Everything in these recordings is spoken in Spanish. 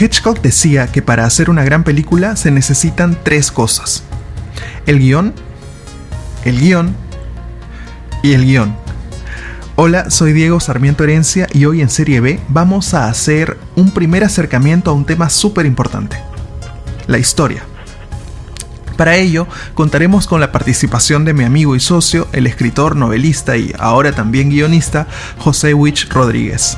Hitchcock decía que para hacer una gran película se necesitan tres cosas. El guion, el guion y el guion. Hola, soy Diego Sarmiento Herencia y hoy en Serie B vamos a hacer un primer acercamiento a un tema súper importante, la historia. Para ello, contaremos con la participación de mi amigo y socio, el escritor, novelista y ahora también guionista, José Wich Rodríguez.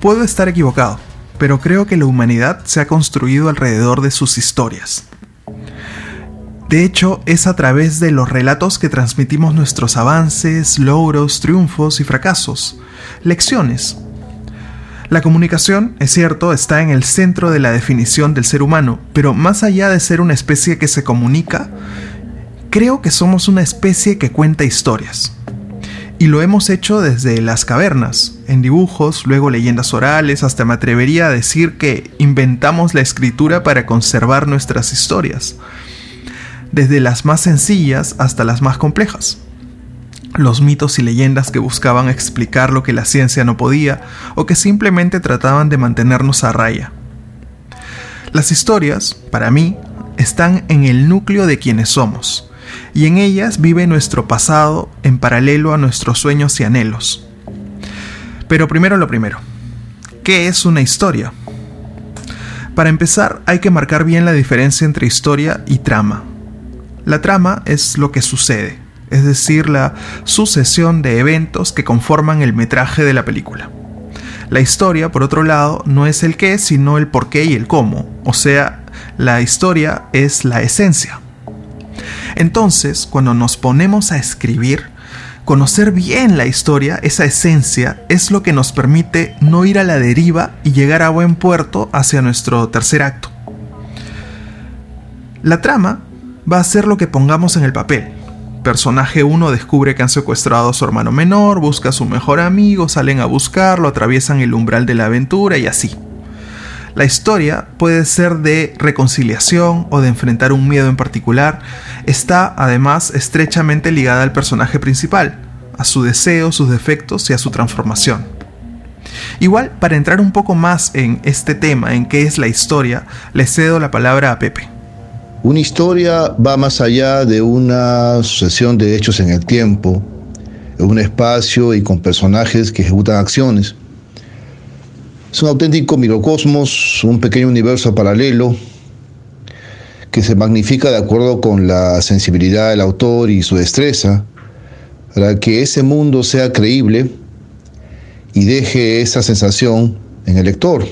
Puedo estar equivocado, pero creo que la humanidad se ha construido alrededor de sus historias. De hecho, es a través de los relatos que transmitimos nuestros avances, logros, triunfos y fracasos, lecciones. La comunicación, es cierto, está en el centro de la definición del ser humano, pero más allá de ser una especie que se comunica, creo que somos una especie que cuenta historias. Y lo hemos hecho desde las cavernas, en dibujos, luego leyendas orales, hasta me atrevería a decir que inventamos la escritura para conservar nuestras historias desde las más sencillas hasta las más complejas. Los mitos y leyendas que buscaban explicar lo que la ciencia no podía o que simplemente trataban de mantenernos a raya. Las historias, para mí, están en el núcleo de quienes somos, y en ellas vive nuestro pasado en paralelo a nuestros sueños y anhelos. Pero primero lo primero, ¿qué es una historia? Para empezar, hay que marcar bien la diferencia entre historia y trama. La trama es lo que sucede, es decir, la sucesión de eventos que conforman el metraje de la película. La historia, por otro lado, no es el qué, sino el por qué y el cómo, o sea, la historia es la esencia. Entonces, cuando nos ponemos a escribir, conocer bien la historia, esa esencia, es lo que nos permite no ir a la deriva y llegar a buen puerto hacia nuestro tercer acto. La trama va a ser lo que pongamos en el papel. Personaje 1 descubre que han secuestrado a su hermano menor, busca a su mejor amigo, salen a buscarlo, atraviesan el umbral de la aventura y así. La historia puede ser de reconciliación o de enfrentar un miedo en particular. Está además estrechamente ligada al personaje principal, a su deseo, sus defectos y a su transformación. Igual, para entrar un poco más en este tema, en qué es la historia, le cedo la palabra a Pepe. Una historia va más allá de una sucesión de hechos en el tiempo, en un espacio y con personajes que ejecutan acciones. Es un auténtico microcosmos, un pequeño universo paralelo que se magnifica de acuerdo con la sensibilidad del autor y su destreza para que ese mundo sea creíble y deje esa sensación en el lector,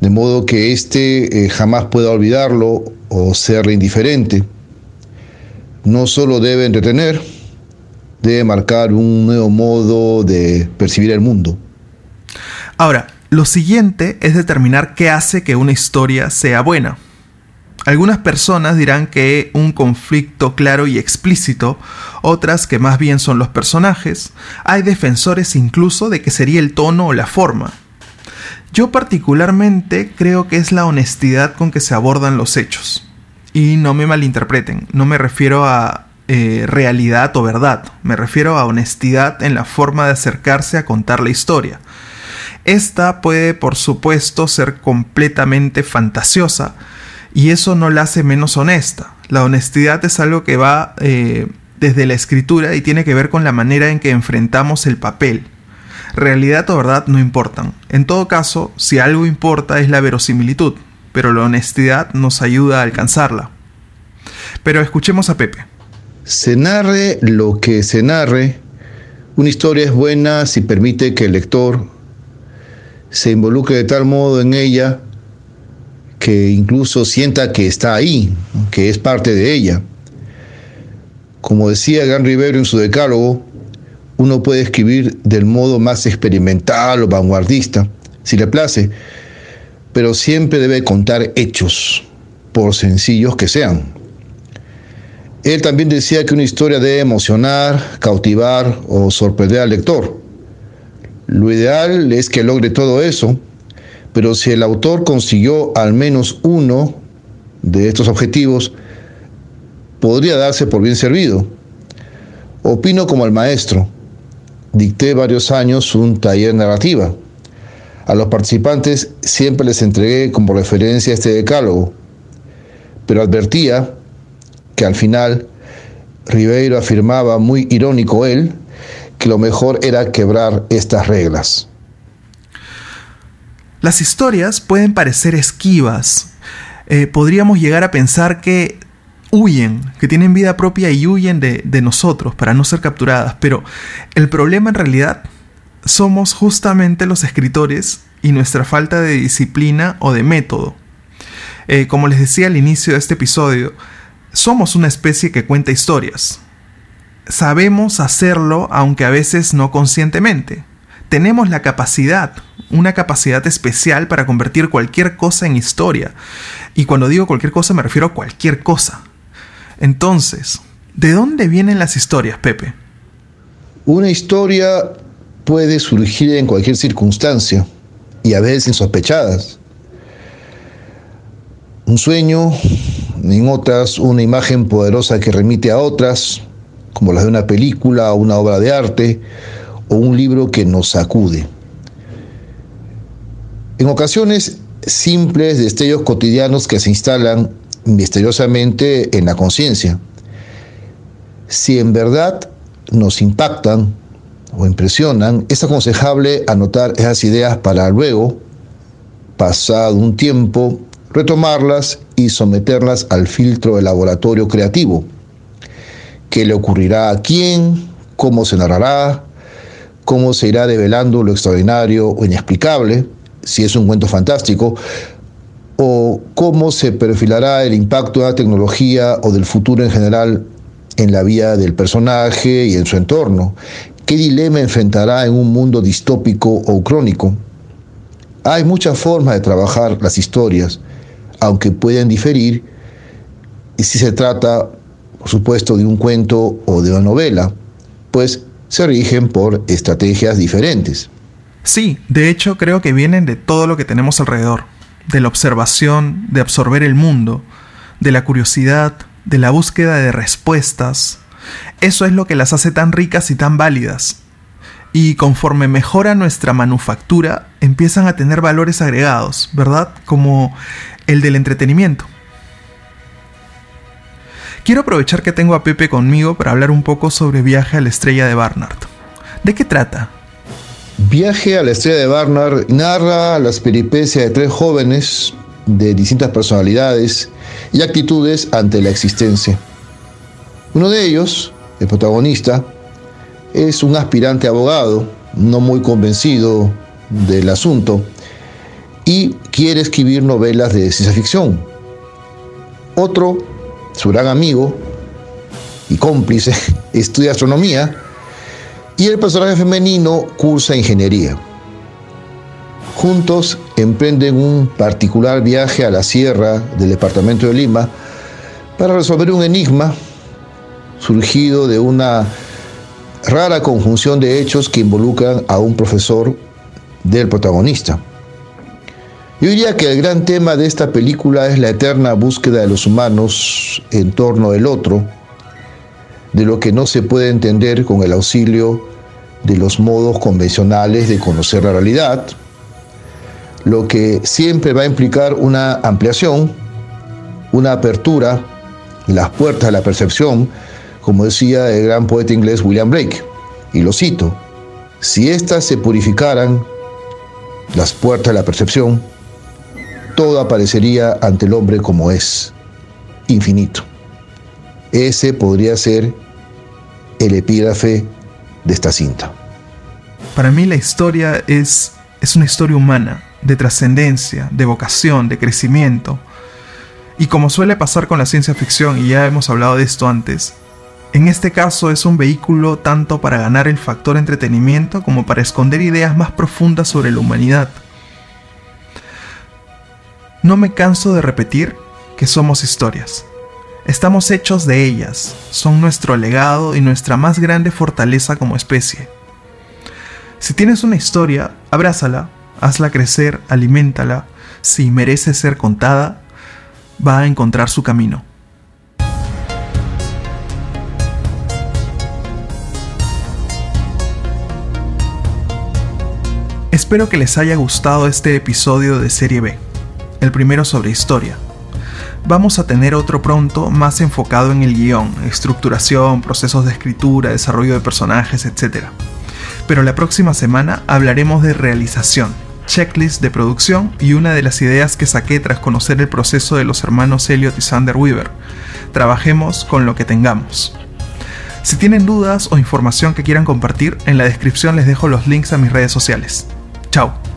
de modo que éste eh, jamás pueda olvidarlo o serle indiferente. No solo debe entretener, debe marcar un nuevo modo de percibir el mundo. Ahora, lo siguiente es determinar qué hace que una historia sea buena. Algunas personas dirán que un conflicto claro y explícito, otras que más bien son los personajes, hay defensores incluso de que sería el tono o la forma. Yo particularmente creo que es la honestidad con que se abordan los hechos. Y no me malinterpreten, no me refiero a eh, realidad o verdad, me refiero a honestidad en la forma de acercarse a contar la historia. Esta puede, por supuesto, ser completamente fantasiosa y eso no la hace menos honesta. La honestidad es algo que va eh, desde la escritura y tiene que ver con la manera en que enfrentamos el papel, Realidad o verdad no importan. En todo caso, si algo importa es la verosimilitud, pero la honestidad nos ayuda a alcanzarla. Pero escuchemos a Pepe. Se narre lo que se narre. Una historia es buena si permite que el lector se involucre de tal modo en ella que incluso sienta que está ahí, que es parte de ella. Como decía Gran Rivero en su decálogo, uno puede escribir del modo más experimental o vanguardista, si le place, pero siempre debe contar hechos, por sencillos que sean. Él también decía que una historia debe emocionar, cautivar o sorprender al lector. Lo ideal es que logre todo eso, pero si el autor consiguió al menos uno de estos objetivos, podría darse por bien servido. Opino como el maestro. Dicté varios años un taller narrativa. A los participantes siempre les entregué como referencia este decálogo, pero advertía que al final Ribeiro afirmaba, muy irónico él, que lo mejor era quebrar estas reglas. Las historias pueden parecer esquivas. Eh, podríamos llegar a pensar que huyen, que tienen vida propia y huyen de, nosotros para no ser capturadas. Pero el problema en realidad somos justamente los escritores y nuestra falta de disciplina o de método. Eh, como les decía al inicio de este episodio, somos una especie que cuenta historias. Sabemos hacerlo aunque a veces no conscientemente. Tenemos la capacidad, una capacidad especial para convertir cualquier cosa en historia. Y cuando digo cualquier cosa me refiero a cualquier cosa. Entonces, ¿de dónde vienen las historias, Pepe? Una historia puede surgir en cualquier circunstancia y a veces insospechadas. Un sueño, en otras una imagen poderosa que remite a otras, como la de una película o una obra de arte o un libro que nos sacude. En ocasiones simples destellos cotidianos que se instalan misteriosamente en la conciencia. Si en verdad nos impactan o impresionan, es aconsejable anotar esas ideas para luego, pasado un tiempo, retomarlas y someterlas al filtro del laboratorio creativo. ¿Qué le ocurrirá a quién? ¿Cómo se narrará? ¿Cómo se irá develando lo extraordinario o inexplicable? Si es un cuento fantástico, o cómo se perfilará el impacto de la tecnología o del futuro en general en la vida del personaje y en su entorno. ¿Qué dilema enfrentará en un mundo distópico o crónico? Hay muchas formas de trabajar las historias, aunque pueden diferir si se trata, por supuesto, de un cuento o de una novela, pues se rigen por estrategias diferentes. Sí, de hecho creo que vienen de todo lo que tenemos alrededor de la observación, de absorber el mundo, de la curiosidad, de la búsqueda de respuestas. Eso es lo que las hace tan ricas y tan válidas. Y conforme mejora nuestra manufactura, empiezan a tener valores agregados, ¿verdad? Como el del entretenimiento. Quiero aprovechar que tengo a Pepe conmigo para hablar un poco sobre Viaje a la Estrella de Barnard. ¿De qué trata? Viaje a la estrella de Barnard narra las peripecias de tres jóvenes de distintas personalidades y actitudes ante la existencia. Uno de ellos, el protagonista, es un aspirante abogado, no muy convencido del asunto, y quiere escribir novelas de ciencia ficción. Otro, su gran amigo y cómplice, estudia astronomía y el personaje femenino cursa ingeniería. Juntos emprenden un particular viaje a la sierra del departamento de Lima para resolver un enigma surgido de una rara conjunción de hechos que involucran a un profesor del protagonista. Yo diría que el gran tema de esta película es la eterna búsqueda de los humanos en torno del otro, de lo que no se puede entender con el auxilio de los modos convencionales de conocer la realidad, lo que siempre va a implicar una ampliación, una apertura, las puertas de la percepción, como decía el gran poeta inglés William Blake, y lo cito, si éstas se purificaran, las puertas de la percepción, todo aparecería ante el hombre como es, infinito. Ese podría ser el epígrafe de esta cinta. Para mí la historia es, es una historia humana, de trascendencia, de vocación, de crecimiento. Y como suele pasar con la ciencia ficción, y ya hemos hablado de esto antes, en este caso es un vehículo tanto para ganar el factor entretenimiento como para esconder ideas más profundas sobre la humanidad. No me canso de repetir que somos historias. Estamos hechos de ellas, son nuestro legado y nuestra más grande fortaleza como especie. Si tienes una historia, abrázala, hazla crecer, aliméntala. Si merece ser contada, va a encontrar su camino. Espero que les haya gustado este episodio de Serie B, el primero sobre historia. Vamos a tener otro pronto más enfocado en el guion, estructuración, procesos de escritura, desarrollo de personajes, etc. Pero la próxima semana hablaremos de realización, checklist de producción y una de las ideas que saqué tras conocer el proceso de los hermanos Elliot y Sander Weaver. Trabajemos con lo que tengamos. Si tienen dudas o información que quieran compartir, en la descripción les dejo los links a mis redes sociales. Chao.